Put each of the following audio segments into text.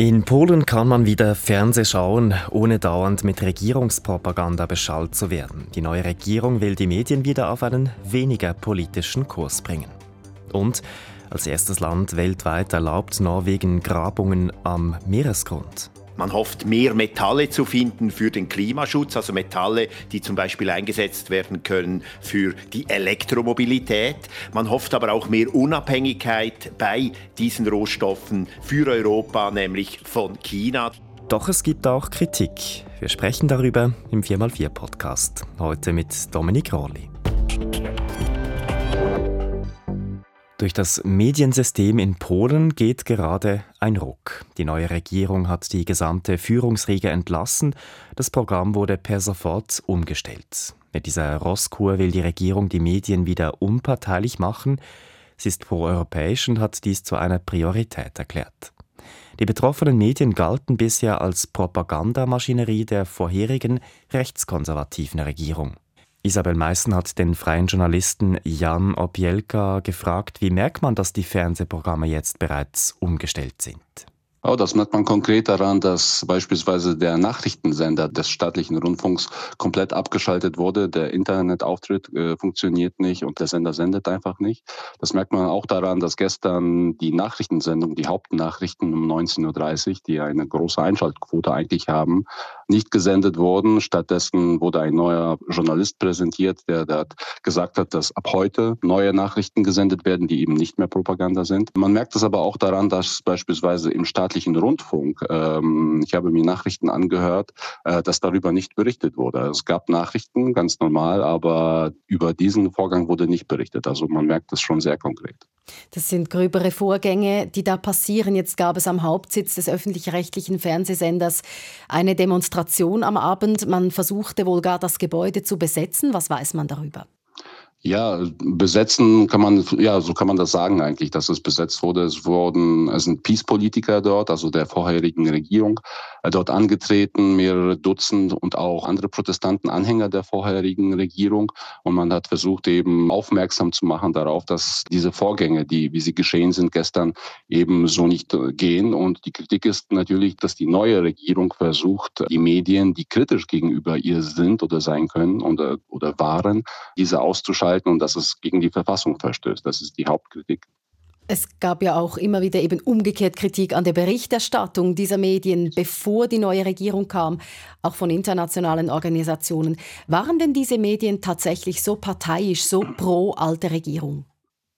In Polen kann man wieder Fernseh schauen, ohne dauernd mit Regierungspropaganda beschallt zu werden. Die neue Regierung will die Medien wieder auf einen weniger politischen Kurs bringen. Und als erstes Land weltweit erlaubt Norwegen Grabungen am Meeresgrund. Man hofft, mehr Metalle zu finden für den Klimaschutz, also Metalle, die zum Beispiel eingesetzt werden können für die Elektromobilität. Man hofft aber auch mehr Unabhängigkeit bei diesen Rohstoffen für Europa, nämlich von China. Doch es gibt auch Kritik. Wir sprechen darüber im 4x4 Podcast. Heute mit Dominik Rolli. Durch das Mediensystem in Polen geht gerade ein Ruck. Die neue Regierung hat die gesamte Führungsriege entlassen. Das Programm wurde per sofort umgestellt. Mit dieser Rosskur will die Regierung die Medien wieder unparteilich machen. Sie ist pro-europäisch und hat dies zu einer Priorität erklärt. Die betroffenen Medien galten bisher als Propagandamaschinerie der vorherigen rechtskonservativen Regierung. Isabel Meissen hat den freien Journalisten Jan Opielka gefragt, wie merkt man, dass die Fernsehprogramme jetzt bereits umgestellt sind? Oh, das merkt man konkret daran, dass beispielsweise der Nachrichtensender des staatlichen Rundfunks komplett abgeschaltet wurde. Der Internetauftritt äh, funktioniert nicht und der Sender sendet einfach nicht. Das merkt man auch daran, dass gestern die Nachrichtensendung, die Hauptnachrichten um 19.30 Uhr, die eine große Einschaltquote eigentlich haben, nicht gesendet wurden. Stattdessen wurde ein neuer Journalist präsentiert, der, der gesagt hat, dass ab heute neue Nachrichten gesendet werden, die eben nicht mehr Propaganda sind. Man merkt es aber auch daran, dass beispielsweise im staatlichen Rundfunk, ähm, ich habe mir Nachrichten angehört, äh, dass darüber nicht berichtet wurde. Es gab Nachrichten, ganz normal, aber über diesen Vorgang wurde nicht berichtet. Also man merkt es schon sehr konkret. Das sind gröbere Vorgänge, die da passieren. Jetzt gab es am Hauptsitz des öffentlich-rechtlichen Fernsehsenders eine Demonstration am Abend. Man versuchte wohl gar das Gebäude zu besetzen. Was weiß man darüber? Ja, besetzen kann man, ja, so kann man das sagen eigentlich, dass es besetzt wurde. Es wurden, es sind Peace-Politiker dort, also der vorherigen Regierung, äh, dort angetreten, mehrere Dutzend und auch andere Protestanten, Anhänger der vorherigen Regierung. Und man hat versucht, eben aufmerksam zu machen darauf, dass diese Vorgänge, die, wie sie geschehen sind gestern, eben so nicht äh, gehen. Und die Kritik ist natürlich, dass die neue Regierung versucht, die Medien, die kritisch gegenüber ihr sind oder sein können oder, oder waren, diese auszuschalten halten und dass es gegen die Verfassung verstößt. Das ist die Hauptkritik. Es gab ja auch immer wieder eben umgekehrt Kritik an der Berichterstattung dieser Medien, bevor die neue Regierung kam, auch von internationalen Organisationen. Waren denn diese Medien tatsächlich so parteiisch, so pro alte Regierung?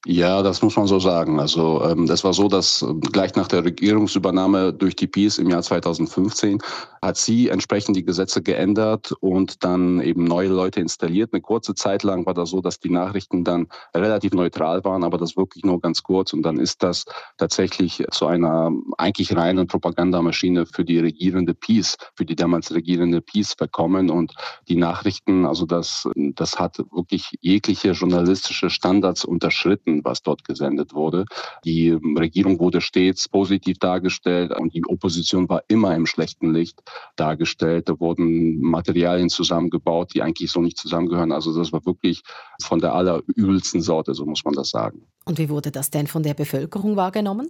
Ja, das muss man so sagen. Also ähm, das war so, dass ähm, gleich nach der Regierungsübernahme durch die PiS im Jahr 2015 hat sie entsprechend die Gesetze geändert und dann eben neue Leute installiert. Eine kurze Zeit lang war das so, dass die Nachrichten dann relativ neutral waren, aber das wirklich nur ganz kurz. Und dann ist das tatsächlich zu einer eigentlich reinen Propagandamaschine für die regierende PiS, für die damals regierende PiS verkommen. Und die Nachrichten, also das, das hat wirklich jegliche journalistische Standards unterschritten Nachrichten, was dort gesendet wurde. Die Regierung wurde stets positiv dargestellt und die Opposition war immer im schlechten Licht dargestellt. Da wurden Materialien zusammengebaut, die eigentlich so nicht zusammengehören. Also das war wirklich von der allerübelsten Sorte, so muss man das sagen. Und wie wurde das denn von der Bevölkerung wahrgenommen?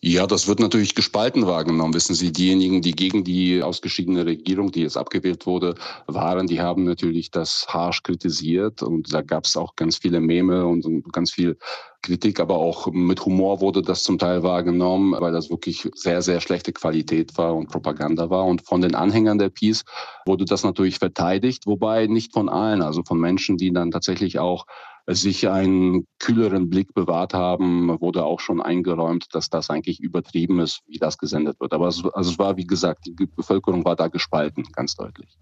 Ja, das wird natürlich gespalten wahrgenommen. Wissen Sie, diejenigen, die gegen die ausgeschiedene Regierung, die jetzt abgewählt wurde, waren, die haben natürlich das harsch kritisiert und da gab es auch ganz viele Meme und ganz viel Kritik, aber auch mit Humor wurde das zum Teil wahrgenommen, weil das wirklich sehr, sehr schlechte Qualität war und Propaganda war. Und von den Anhängern der Peace wurde das natürlich verteidigt, wobei nicht von allen, also von Menschen, die dann tatsächlich auch sich einen kühleren Blick bewahrt haben, wurde auch schon eingeräumt, dass das eigentlich übertrieben ist, wie das gesendet wird. Aber es, also es war, wie gesagt, die Bevölkerung war da gespalten, ganz deutlich.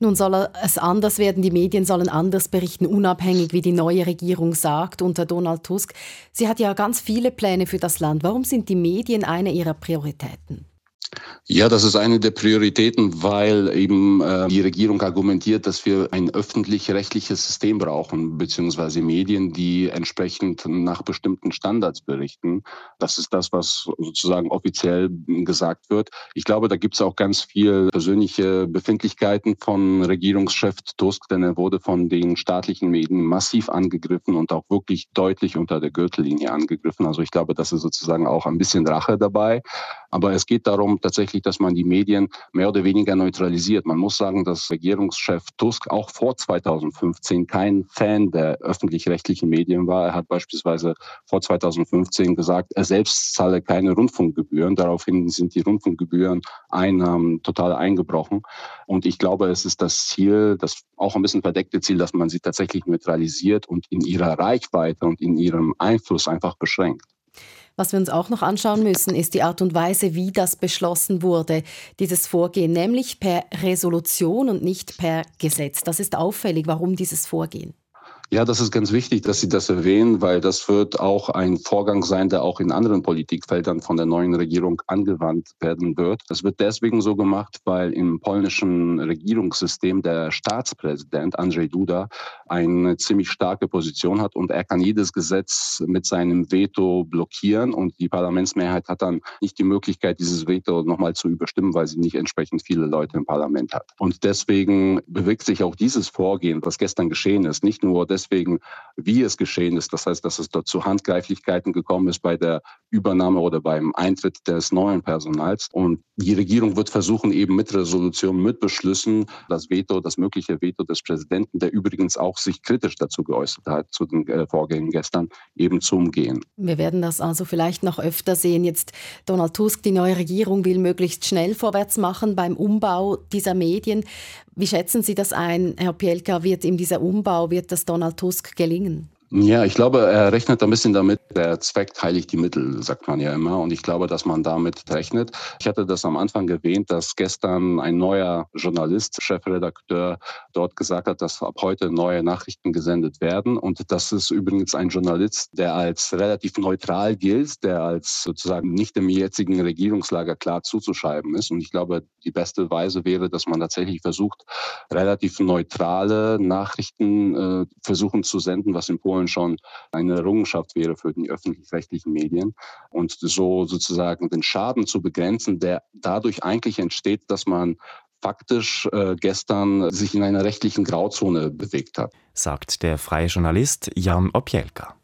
Nun soll es anders werden, die Medien sollen anders berichten, unabhängig wie die neue Regierung sagt unter Donald Tusk. Sie hat ja ganz viele Pläne für das Land. Warum sind die Medien eine ihrer Prioritäten? Ja, das ist eine der Prioritäten, weil eben äh, die Regierung argumentiert, dass wir ein öffentlich-rechtliches System brauchen, beziehungsweise Medien, die entsprechend nach bestimmten Standards berichten. Das ist das, was sozusagen offiziell gesagt wird. Ich glaube, da gibt es auch ganz viel persönliche Befindlichkeiten von Regierungschef Tusk, denn er wurde von den staatlichen Medien massiv angegriffen und auch wirklich deutlich unter der Gürtellinie angegriffen. Also ich glaube, das ist sozusagen auch ein bisschen Rache dabei. Aber es geht darum, tatsächlich, dass man die Medien mehr oder weniger neutralisiert. Man muss sagen, dass Regierungschef Tusk auch vor 2015 kein Fan der öffentlich-rechtlichen Medien war. Er hat beispielsweise vor 2015 gesagt, er selbst zahle keine Rundfunkgebühren. Daraufhin sind die Rundfunkgebühren Einnahmen total eingebrochen. Und ich glaube, es ist das Ziel, das auch ein bisschen verdeckte Ziel, dass man sie tatsächlich neutralisiert und in ihrer Reichweite und in ihrem Einfluss einfach beschränkt. Was wir uns auch noch anschauen müssen, ist die Art und Weise, wie das beschlossen wurde, dieses Vorgehen, nämlich per Resolution und nicht per Gesetz. Das ist auffällig. Warum dieses Vorgehen? Ja, das ist ganz wichtig, dass Sie das erwähnen, weil das wird auch ein Vorgang sein, der auch in anderen Politikfeldern von der neuen Regierung angewandt werden wird. Das wird deswegen so gemacht, weil im polnischen Regierungssystem der Staatspräsident Andrzej Duda eine ziemlich starke Position hat und er kann jedes Gesetz mit seinem Veto blockieren und die Parlamentsmehrheit hat dann nicht die Möglichkeit, dieses Veto nochmal zu überstimmen, weil sie nicht entsprechend viele Leute im Parlament hat. Und deswegen bewegt sich auch dieses Vorgehen, was gestern geschehen ist, nicht nur deswegen, deswegen, wie es geschehen ist. Das heißt, dass es dort zu Handgreiflichkeiten gekommen ist bei der Übernahme oder beim Eintritt des neuen Personals. Und die Regierung wird versuchen, eben mit Resolutionen, mit Beschlüssen das Veto, das mögliche Veto des Präsidenten, der übrigens auch sich kritisch dazu geäußert hat, zu den äh, Vorgängen gestern, eben zu umgehen. Wir werden das also vielleicht noch öfter sehen. Jetzt Donald Tusk, die neue Regierung will möglichst schnell vorwärts machen beim Umbau dieser Medien. Wie schätzen Sie das ein, Herr Pielka? Wird ihm dieser Umbau, wird das Donald Tusk gelingen? Ja, ich glaube, er rechnet ein bisschen damit, der Zweck heiligt die Mittel, sagt man ja immer. Und ich glaube, dass man damit rechnet. Ich hatte das am Anfang erwähnt, dass gestern ein neuer Journalist, Chefredakteur, dort gesagt hat, dass ab heute neue Nachrichten gesendet werden. Und das ist übrigens ein Journalist, der als relativ neutral gilt, der als sozusagen nicht im jetzigen Regierungslager klar zuzuschreiben ist. Und ich glaube, die beste Weise wäre, dass man tatsächlich versucht, relativ neutrale Nachrichten äh, versuchen zu senden, was in Polen Polen schon eine Errungenschaft wäre für die öffentlich-rechtlichen Medien und so sozusagen den Schaden zu begrenzen, der dadurch eigentlich entsteht, dass man faktisch äh, gestern sich in einer rechtlichen Grauzone bewegt hat. Sagt der freie Journalist Jan Opielka.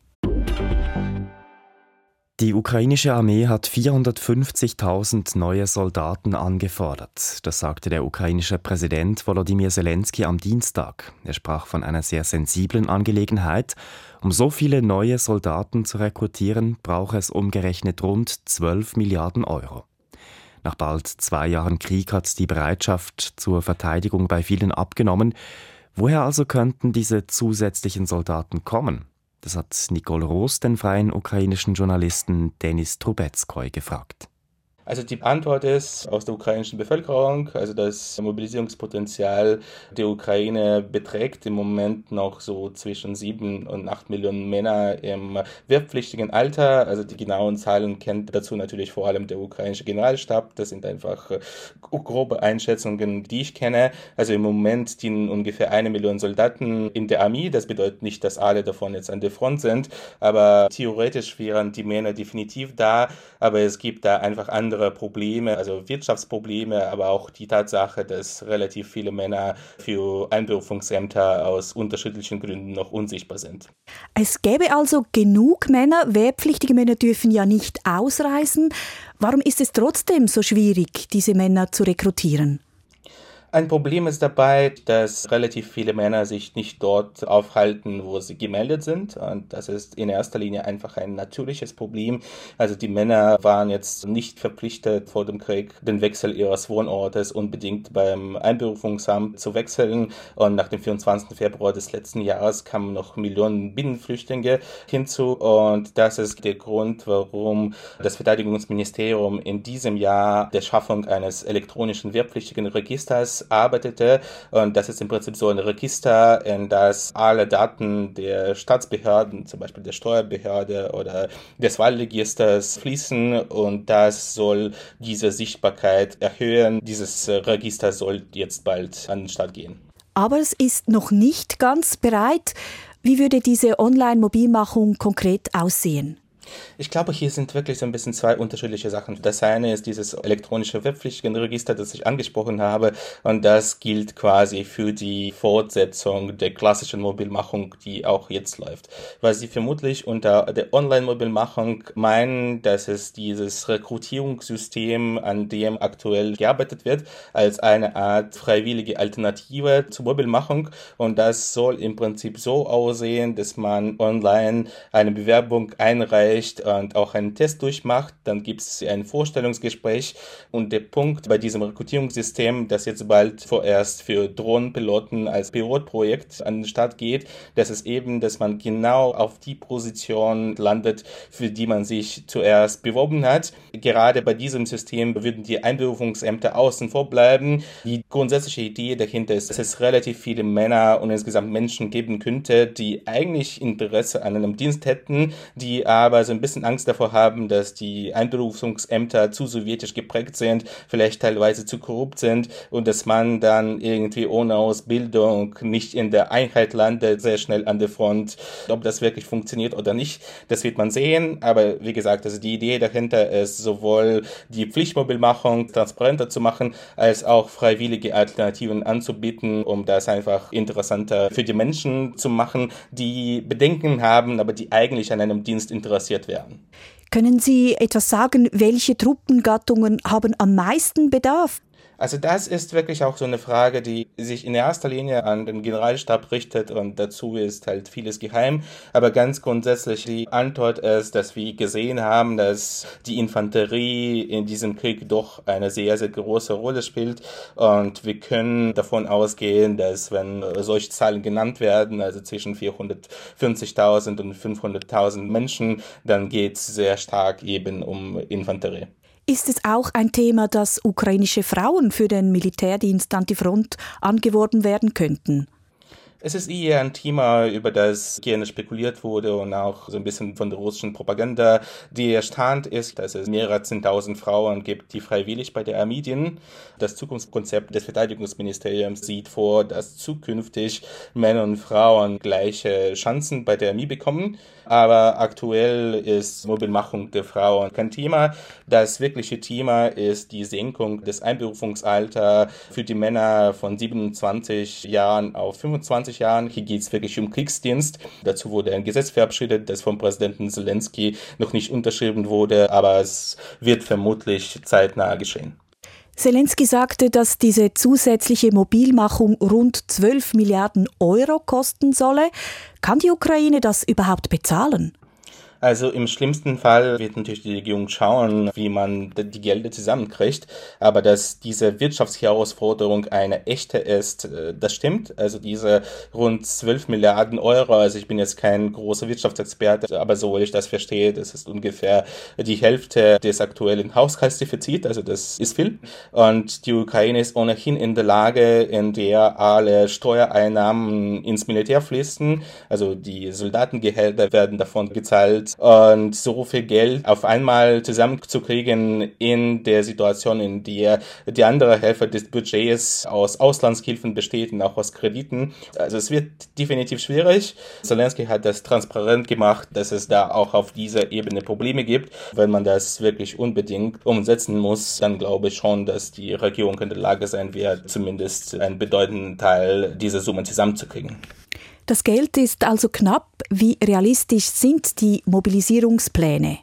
Die ukrainische Armee hat 450.000 neue Soldaten angefordert. Das sagte der ukrainische Präsident Volodymyr Zelensky am Dienstag. Er sprach von einer sehr sensiblen Angelegenheit. Um so viele neue Soldaten zu rekrutieren, brauche es umgerechnet rund 12 Milliarden Euro. Nach bald zwei Jahren Krieg hat die Bereitschaft zur Verteidigung bei vielen abgenommen. Woher also könnten diese zusätzlichen Soldaten kommen? Das hat Nicole Roos den freien ukrainischen Journalisten Denis Trubetskoy gefragt. Also die Antwort ist aus der ukrainischen Bevölkerung, also das Mobilisierungspotenzial der Ukraine beträgt im Moment noch so zwischen sieben und acht Millionen Männer im wehrpflichtigen Alter. Also die genauen Zahlen kennt dazu natürlich vor allem der ukrainische Generalstab. Das sind einfach grobe Einschätzungen, die ich kenne. Also im Moment dienen ungefähr eine Million Soldaten in der Armee. Das bedeutet nicht, dass alle davon jetzt an der Front sind, aber theoretisch wären die Männer definitiv da. Aber es gibt da einfach andere andere Probleme, also Wirtschaftsprobleme, aber auch die Tatsache, dass relativ viele Männer für Einberufungsämter aus unterschiedlichen Gründen noch unsichtbar sind. Es gäbe also genug Männer, wehrpflichtige Männer dürfen ja nicht ausreisen. Warum ist es trotzdem so schwierig, diese Männer zu rekrutieren? Ein Problem ist dabei, dass relativ viele Männer sich nicht dort aufhalten, wo sie gemeldet sind. Und das ist in erster Linie einfach ein natürliches Problem. Also die Männer waren jetzt nicht verpflichtet, vor dem Krieg den Wechsel ihres Wohnortes unbedingt beim Einberufungsamt zu wechseln. Und nach dem 24. Februar des letzten Jahres kamen noch Millionen Binnenflüchtlinge hinzu. Und das ist der Grund, warum das Verteidigungsministerium in diesem Jahr der Schaffung eines elektronischen wehrpflichtigen Registers Arbeitete. Und das ist im Prinzip so ein Register, in das alle Daten der Staatsbehörden, zum Beispiel der Steuerbehörde oder des Wahlregisters fließen. Und das soll diese Sichtbarkeit erhöhen. Dieses Register soll jetzt bald an den Start gehen. Aber es ist noch nicht ganz bereit. Wie würde diese Online-Mobilmachung konkret aussehen? Ich glaube, hier sind wirklich so ein bisschen zwei unterschiedliche Sachen. Das eine ist dieses elektronische Webpflichtenregister, das ich angesprochen habe, und das gilt quasi für die Fortsetzung der klassischen Mobilmachung, die auch jetzt läuft. Weil sie vermutlich unter der Online-Mobilmachung meinen, dass es dieses Rekrutierungssystem, an dem aktuell gearbeitet wird, als eine Art freiwillige Alternative zur Mobilmachung. Und das soll im Prinzip so aussehen, dass man online eine Bewerbung einreicht, spricht und auch einen Test durchmacht, dann gibt es ein Vorstellungsgespräch und der Punkt bei diesem Rekrutierungssystem, das jetzt bald vorerst für Drohnenpiloten als Pilotprojekt an den Start geht, das ist eben, dass man genau auf die Position landet, für die man sich zuerst beworben hat. Gerade bei diesem System würden die Einberufungsämter außen vor bleiben. Die grundsätzliche Idee dahinter ist, dass es relativ viele Männer und insgesamt Menschen geben könnte, die eigentlich Interesse an einem Dienst hätten, die aber so ein bisschen Angst davor haben, dass die Einberufungsämter zu sowjetisch geprägt sind, vielleicht teilweise zu korrupt sind und dass man dann irgendwie ohne Ausbildung nicht in der Einheit landet, sehr schnell an der Front. Ob das wirklich funktioniert oder nicht, das wird man sehen. Aber wie gesagt, also die Idee dahinter ist sowohl die Pflichtmobilmachung transparenter zu machen, als auch freiwillige Alternativen anzubieten, um das einfach interessanter für die Menschen zu machen, die Bedenken haben, aber die eigentlich an einem Dienst interessiert produziert werden. Können Sie etwas sagen, welche Truppengattungen haben am meisten Bedarf? Also das ist wirklich auch so eine Frage, die sich in erster Linie an den Generalstab richtet und dazu ist halt vieles geheim. Aber ganz grundsätzlich die Antwort ist, dass wir gesehen haben, dass die Infanterie in diesem Krieg doch eine sehr, sehr große Rolle spielt. Und wir können davon ausgehen, dass wenn solche Zahlen genannt werden, also zwischen 450.000 und 500.000 Menschen, dann geht es sehr stark eben um Infanterie. Ist es auch ein Thema, dass ukrainische Frauen für den Militärdienst an die Front angeworben werden könnten? Es ist eher ein Thema, über das gerne spekuliert wurde und auch so ein bisschen von der russischen Propaganda. Der Stand ist, dass es mehrere zehntausend Frauen gibt, die freiwillig bei der Armee dienen. Das Zukunftskonzept des Verteidigungsministeriums sieht vor, dass zukünftig Männer und Frauen gleiche Chancen bei der Armee bekommen. Aber aktuell ist Mobilmachung der Frauen kein Thema. Das wirkliche Thema ist die Senkung des Einberufungsalters für die Männer von 27 Jahren auf 25 20 Jahren. Hier geht es wirklich um Kriegsdienst. Dazu wurde ein Gesetz verabschiedet, das vom Präsidenten Zelensky noch nicht unterschrieben wurde, aber es wird vermutlich zeitnah geschehen. Zelensky sagte, dass diese zusätzliche Mobilmachung rund 12 Milliarden Euro kosten solle. Kann die Ukraine das überhaupt bezahlen? Also im schlimmsten Fall wird natürlich die Regierung schauen, wie man die Gelder zusammenkriegt. Aber dass diese Wirtschaftsherausforderung eine echte ist, äh, das stimmt. Also diese rund 12 Milliarden Euro, also ich bin jetzt kein großer Wirtschaftsexperte, aber so wie ich das verstehe, das ist ungefähr die Hälfte des aktuellen Haushaltsdefizits, also das ist viel. Und die Ukraine ist ohnehin in der Lage, in der alle Steuereinnahmen ins Militär fließen. Also die Soldatengehälter werden davon gezahlt und so viel Geld auf einmal zusammenzukriegen in der Situation, in der die andere Hälfte des Budgets aus Auslandshilfen besteht und auch aus Krediten. Also es wird definitiv schwierig. Zelensky hat das transparent gemacht, dass es da auch auf dieser Ebene Probleme gibt. Wenn man das wirklich unbedingt umsetzen muss, dann glaube ich schon, dass die Regierung in der Lage sein wird, zumindest einen bedeutenden Teil dieser Summe zusammenzukriegen. Das Geld ist also knapp. Wie realistisch sind die Mobilisierungspläne?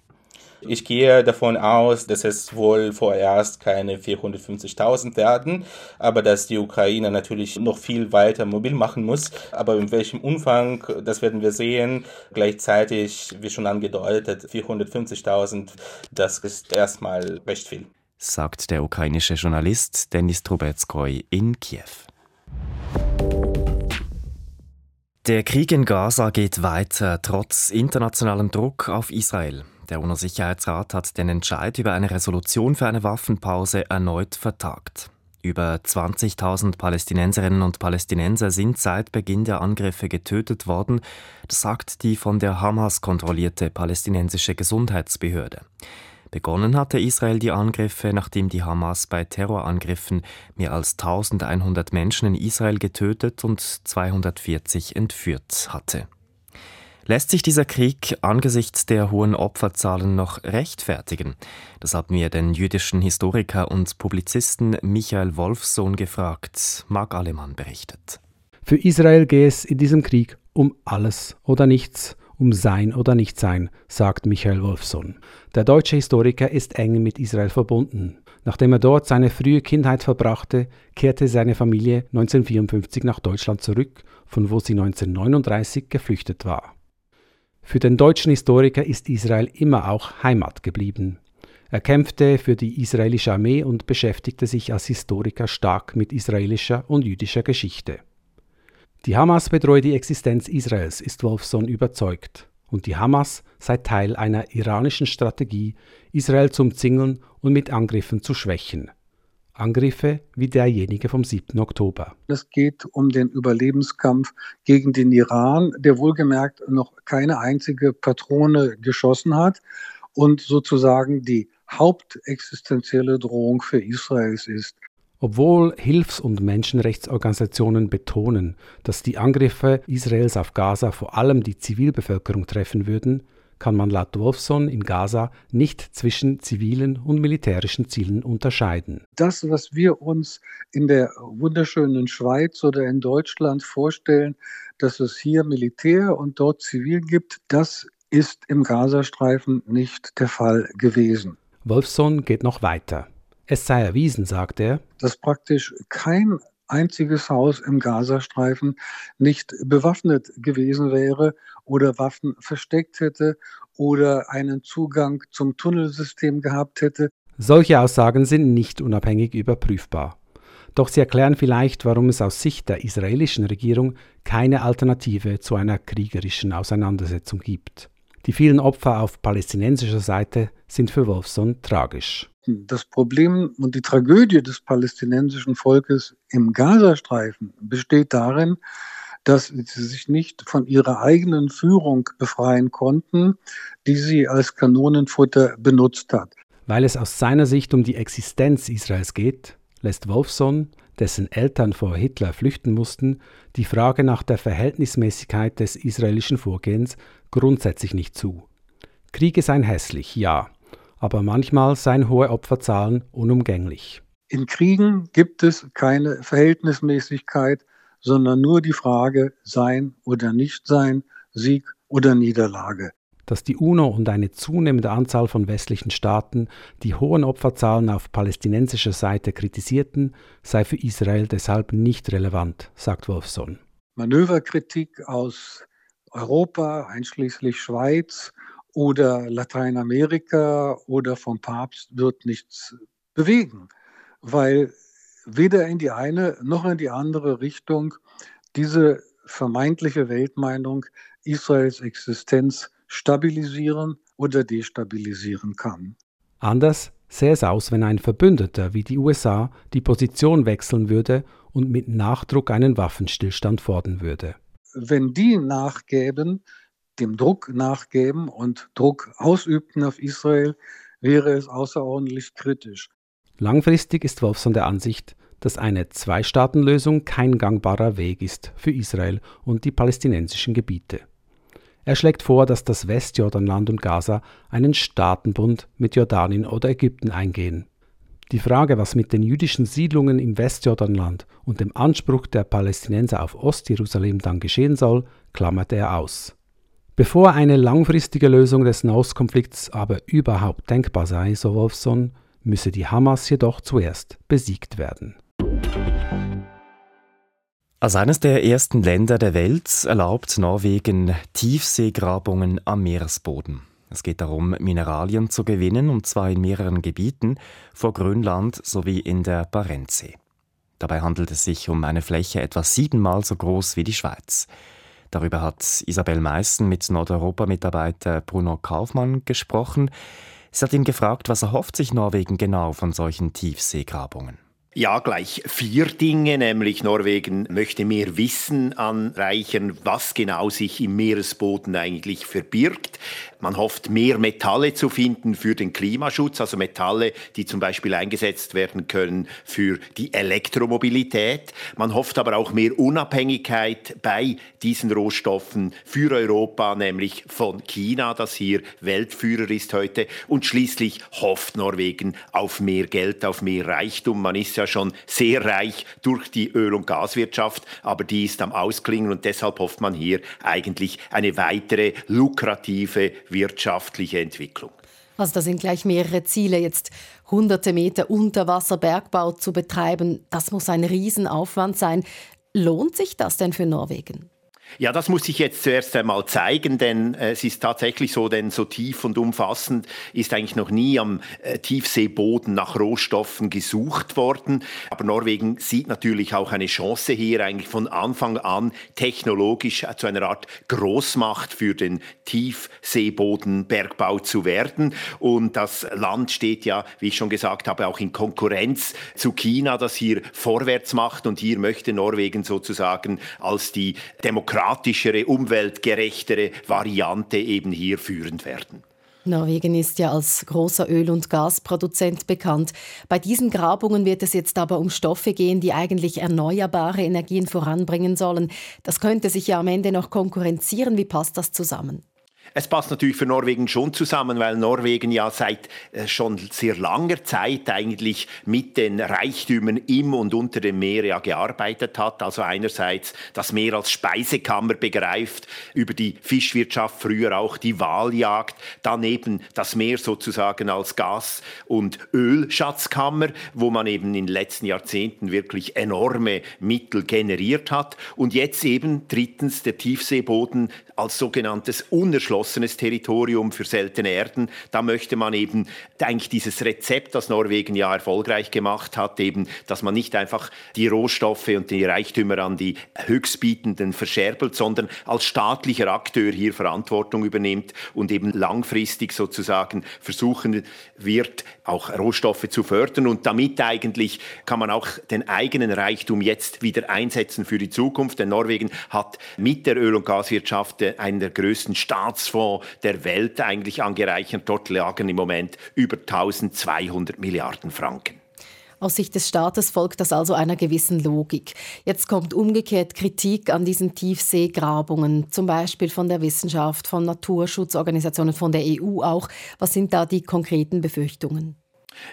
Ich gehe davon aus, dass es wohl vorerst keine 450.000 werden, aber dass die Ukraine natürlich noch viel weiter mobil machen muss. Aber in welchem Umfang, das werden wir sehen. Gleichzeitig, wie schon angedeutet, 450.000, das ist erstmal recht viel. Sagt der ukrainische Journalist Denis Trubetskoy in Kiew. Der Krieg in Gaza geht weiter, trotz internationalem Druck auf Israel. Der UNO-Sicherheitsrat hat den Entscheid über eine Resolution für eine Waffenpause erneut vertagt. Über 20.000 Palästinenserinnen und Palästinenser sind seit Beginn der Angriffe getötet worden, das sagt die von der Hamas kontrollierte palästinensische Gesundheitsbehörde. Begonnen hatte Israel die Angriffe, nachdem die Hamas bei Terrorangriffen mehr als 1100 Menschen in Israel getötet und 240 entführt hatte. Lässt sich dieser Krieg angesichts der hohen Opferzahlen noch rechtfertigen? Das haben wir den jüdischen Historiker und Publizisten Michael Wolfsohn gefragt. Marc Alemann berichtet. Für Israel gehe es in diesem Krieg um alles oder nichts, um Sein oder Nichtsein, sagt Michael Wolfsohn. Der deutsche Historiker ist eng mit Israel verbunden. Nachdem er dort seine frühe Kindheit verbrachte, kehrte seine Familie 1954 nach Deutschland zurück, von wo sie 1939 geflüchtet war. Für den deutschen Historiker ist Israel immer auch Heimat geblieben. Er kämpfte für die israelische Armee und beschäftigte sich als Historiker stark mit israelischer und jüdischer Geschichte. Die Hamas bedrohe die Existenz Israels, ist Wolfson überzeugt. Und die Hamas sei Teil einer iranischen Strategie, Israel zu umzingeln und mit Angriffen zu schwächen. Angriffe wie derjenige vom 7. Oktober. Es geht um den Überlebenskampf gegen den Iran, der wohlgemerkt noch keine einzige Patrone geschossen hat und sozusagen die hauptexistenzielle Drohung für Israels ist. Obwohl Hilfs- und Menschenrechtsorganisationen betonen, dass die Angriffe Israels auf Gaza vor allem die Zivilbevölkerung treffen würden, kann man laut Wolfson in Gaza nicht zwischen zivilen und militärischen Zielen unterscheiden. Das, was wir uns in der wunderschönen Schweiz oder in Deutschland vorstellen, dass es hier Militär und dort Zivil gibt, das ist im Gazastreifen nicht der Fall gewesen. Wolfson geht noch weiter. Es sei erwiesen, sagt er, dass praktisch kein einziges Haus im Gazastreifen nicht bewaffnet gewesen wäre oder Waffen versteckt hätte oder einen Zugang zum Tunnelsystem gehabt hätte. Solche Aussagen sind nicht unabhängig überprüfbar. Doch sie erklären vielleicht, warum es aus Sicht der israelischen Regierung keine Alternative zu einer kriegerischen Auseinandersetzung gibt. Die vielen Opfer auf palästinensischer Seite sind für Wolfson tragisch. Das Problem und die Tragödie des palästinensischen Volkes im Gazastreifen besteht darin, dass sie sich nicht von ihrer eigenen Führung befreien konnten, die sie als Kanonenfutter benutzt hat. Weil es aus seiner Sicht um die Existenz Israels geht, lässt Wolfson, dessen Eltern vor Hitler flüchten mussten, die Frage nach der Verhältnismäßigkeit des israelischen Vorgehens grundsätzlich nicht zu. Kriege seien hässlich, ja, aber manchmal seien hohe Opferzahlen unumgänglich. In Kriegen gibt es keine Verhältnismäßigkeit, sondern nur die Frage Sein oder Nichtsein, Sieg oder Niederlage. Dass die UNO und eine zunehmende Anzahl von westlichen Staaten die hohen Opferzahlen auf palästinensischer Seite kritisierten, sei für Israel deshalb nicht relevant, sagt Wolfson. Manöverkritik aus Europa, einschließlich Schweiz, oder Lateinamerika oder vom Papst wird nichts bewegen, weil weder in die eine noch in die andere Richtung diese vermeintliche Weltmeinung Israels Existenz stabilisieren oder destabilisieren kann. Anders sähe es aus, wenn ein Verbündeter wie die USA die Position wechseln würde und mit Nachdruck einen Waffenstillstand fordern würde. Wenn die nachgäben, dem Druck nachgeben und Druck ausübten auf Israel, wäre es außerordentlich kritisch. Langfristig ist Wolfson der Ansicht, dass eine Zwei-Staaten-Lösung kein gangbarer Weg ist für Israel und die palästinensischen Gebiete. Er schlägt vor, dass das Westjordanland und Gaza einen Staatenbund mit Jordanien oder Ägypten eingehen. Die Frage, was mit den jüdischen Siedlungen im Westjordanland und dem Anspruch der Palästinenser auf Ostjerusalem dann geschehen soll, klammerte er aus. Bevor eine langfristige Lösung des Nahostkonflikts aber überhaupt denkbar sei, so Wolfson, müsse die Hamas jedoch zuerst besiegt werden. Als eines der ersten Länder der Welt erlaubt Norwegen Tiefseegrabungen am Meeresboden. Es geht darum, Mineralien zu gewinnen, und zwar in mehreren Gebieten, vor Grönland sowie in der Barentssee. Dabei handelt es sich um eine Fläche etwa siebenmal so groß wie die Schweiz. Darüber hat Isabel Meissen mit Nordeuropa-Mitarbeiter Bruno Kaufmann gesprochen. Sie hat ihn gefragt, was erhofft sich Norwegen genau von solchen Tiefseegrabungen? Ja, gleich vier Dinge, nämlich Norwegen möchte mehr Wissen anreichern, was genau sich im Meeresboden eigentlich verbirgt. Man hofft, mehr Metalle zu finden für den Klimaschutz, also Metalle, die zum Beispiel eingesetzt werden können für die Elektromobilität. Man hofft aber auch mehr Unabhängigkeit bei diesen Rohstoffen für Europa, nämlich von China, das hier Weltführer ist heute. Und schließlich hofft Norwegen auf mehr Geld, auf mehr Reichtum. Man ist ja schon sehr reich durch die Öl- und Gaswirtschaft, aber die ist am Ausklingen und deshalb hofft man hier eigentlich eine weitere lukrative wirtschaftliche Entwicklung. Also da sind gleich mehrere Ziele, jetzt hunderte Meter Unterwasserbergbau zu betreiben. Das muss ein Riesenaufwand sein. Lohnt sich das denn für Norwegen? Ja, das muss ich jetzt zuerst einmal zeigen, denn äh, es ist tatsächlich so, denn so tief und umfassend ist eigentlich noch nie am äh, Tiefseeboden nach Rohstoffen gesucht worden. Aber Norwegen sieht natürlich auch eine Chance hier, eigentlich von Anfang an technologisch äh, zu einer Art Großmacht für den Tiefseebodenbergbau zu werden. Und das Land steht ja, wie ich schon gesagt habe, auch in Konkurrenz zu China, das hier vorwärts macht. Und hier möchte Norwegen sozusagen als die Demokratie demokratischere, umweltgerechtere Variante eben hier führend werden. Norwegen ist ja als großer Öl- und Gasproduzent bekannt. Bei diesen Grabungen wird es jetzt aber um Stoffe gehen, die eigentlich erneuerbare Energien voranbringen sollen. Das könnte sich ja am Ende noch konkurrenzieren. Wie passt das zusammen? Es passt natürlich für Norwegen schon zusammen, weil Norwegen ja seit äh, schon sehr langer Zeit eigentlich mit den Reichtümern im und unter dem Meer ja gearbeitet hat. Also einerseits das Meer als Speisekammer begreift, über die Fischwirtschaft, früher auch die Waljagd, dann eben das Meer sozusagen als Gas- und Ölschatzkammer, wo man eben in den letzten Jahrzehnten wirklich enorme Mittel generiert hat. Und jetzt eben drittens der Tiefseeboden als sogenanntes unerschlossenes Territorium für seltene Erden. Da möchte man eben eigentlich dieses Rezept, das Norwegen ja erfolgreich gemacht hat, eben, dass man nicht einfach die Rohstoffe und die Reichtümer an die Höchstbietenden verscherbelt, sondern als staatlicher Akteur hier Verantwortung übernimmt und eben langfristig sozusagen versuchen wird, auch Rohstoffe zu fördern. Und damit eigentlich kann man auch den eigenen Reichtum jetzt wieder einsetzen für die Zukunft. Denn Norwegen hat mit der Öl- und Gaswirtschaft einen der größten Staatsfonds der Welt eigentlich angereichert. Dort lagen im Moment über 1200 Milliarden Franken. Aus Sicht des Staates folgt das also einer gewissen Logik. Jetzt kommt umgekehrt Kritik an diesen Tiefseegrabungen, zum Beispiel von der Wissenschaft, von Naturschutzorganisationen, von der EU auch. Was sind da die konkreten Befürchtungen?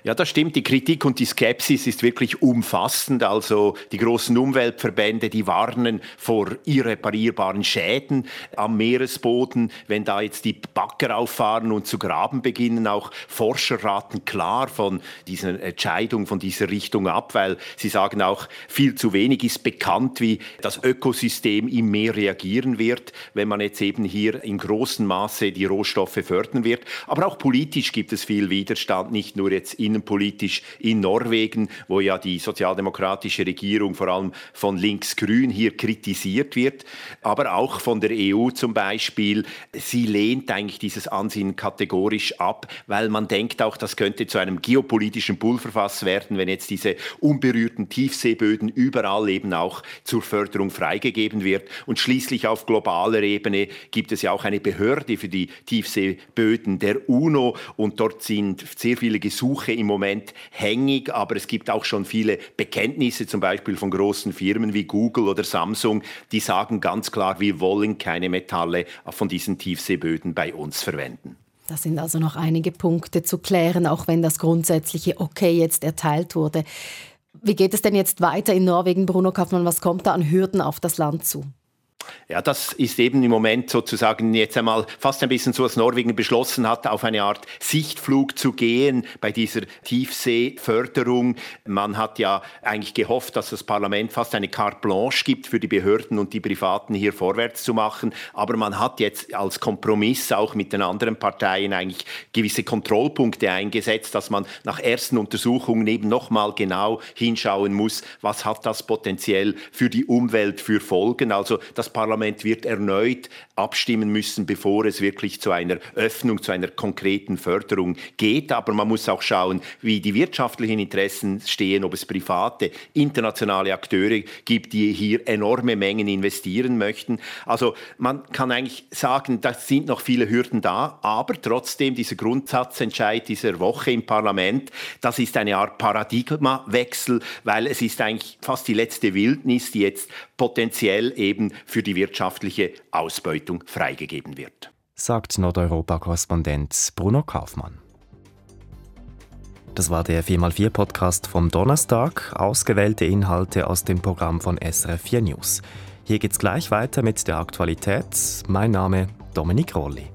Ja, das stimmt. Die Kritik und die Skepsis ist wirklich umfassend. Also die großen Umweltverbände, die warnen vor irreparierbaren Schäden am Meeresboden, wenn da jetzt die Bagger auffahren und zu graben beginnen. Auch Forscher raten klar von dieser Entscheidung, von dieser Richtung ab, weil sie sagen auch, viel zu wenig ist bekannt, wie das Ökosystem im Meer reagieren wird, wenn man jetzt eben hier in großem Maße die Rohstoffe fördern wird. Aber auch politisch gibt es viel Widerstand, nicht nur jetzt innenpolitisch in Norwegen, wo ja die sozialdemokratische Regierung vor allem von links-grün hier kritisiert wird, aber auch von der EU zum Beispiel. Sie lehnt eigentlich dieses Ansinnen kategorisch ab, weil man denkt auch, das könnte zu einem geopolitischen Pulverfass werden, wenn jetzt diese unberührten Tiefseeböden überall eben auch zur Förderung freigegeben wird. Und schließlich auf globaler Ebene gibt es ja auch eine Behörde für die Tiefseeböden der UNO und dort sind sehr viele Gesuche Suche im Moment hängig, aber es gibt auch schon viele Bekenntnisse, zum Beispiel von großen Firmen wie Google oder Samsung, die sagen ganz klar, wir wollen keine Metalle von diesen Tiefseeböden bei uns verwenden. Da sind also noch einige Punkte zu klären, auch wenn das grundsätzliche Okay jetzt erteilt wurde. Wie geht es denn jetzt weiter in Norwegen, Bruno Kaufmann? Was kommt da an Hürden auf das Land zu? Ja, das ist eben im Moment sozusagen jetzt einmal fast ein bisschen so, dass Norwegen beschlossen hat, auf eine Art Sichtflug zu gehen bei dieser Tiefseeförderung. Man hat ja eigentlich gehofft, dass das Parlament fast eine carte blanche gibt für die Behörden und die Privaten hier vorwärts zu machen. Aber man hat jetzt als Kompromiss auch mit den anderen Parteien eigentlich gewisse Kontrollpunkte eingesetzt, dass man nach ersten Untersuchungen eben nochmal genau hinschauen muss, was hat das potenziell für die Umwelt für Folgen. Also das Parlament wird erneut abstimmen müssen, bevor es wirklich zu einer Öffnung, zu einer konkreten Förderung geht. Aber man muss auch schauen, wie die wirtschaftlichen Interessen stehen, ob es private, internationale Akteure gibt, die hier enorme Mengen investieren möchten. Also man kann eigentlich sagen, da sind noch viele Hürden da, aber trotzdem dieser Grundsatzentscheid dieser Woche im Parlament, das ist eine Art Paradigmawechsel, weil es ist eigentlich fast die letzte Wildnis, die jetzt potenziell eben für die wirtschaftliche Ausbeutung freigegeben wird. Sagt Nordeuropa-Korrespondent Bruno Kaufmann. Das war der 4x4-Podcast vom Donnerstag, ausgewählte Inhalte aus dem Programm von SRF 4 News. Hier geht's gleich weiter mit der Aktualität. Mein Name Dominik Rolli.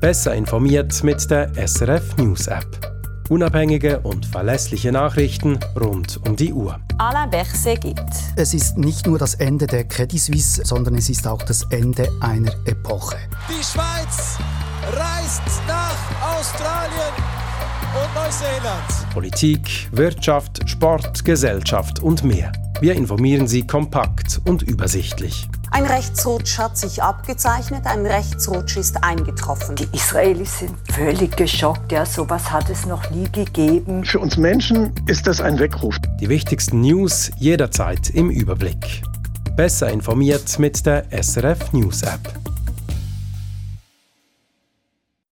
Besser informiert mit der SRF News App. Unabhängige und verlässliche Nachrichten rund um die Uhr. Alain Berset gibt. Es ist nicht nur das Ende der Credit Suisse, sondern es ist auch das Ende einer Epoche. Die Schweiz reist nach Australien und Neuseeland. Politik, Wirtschaft, Sport, Gesellschaft und mehr. Wir informieren Sie kompakt und übersichtlich. Ein Rechtsrutsch hat sich abgezeichnet, ein Rechtsrutsch ist eingetroffen. Die Israelis sind völlig geschockt, ja, sowas hat es noch nie gegeben. Für uns Menschen ist das ein Weckruf. Die wichtigsten News jederzeit im Überblick. Besser informiert mit der SRF News App.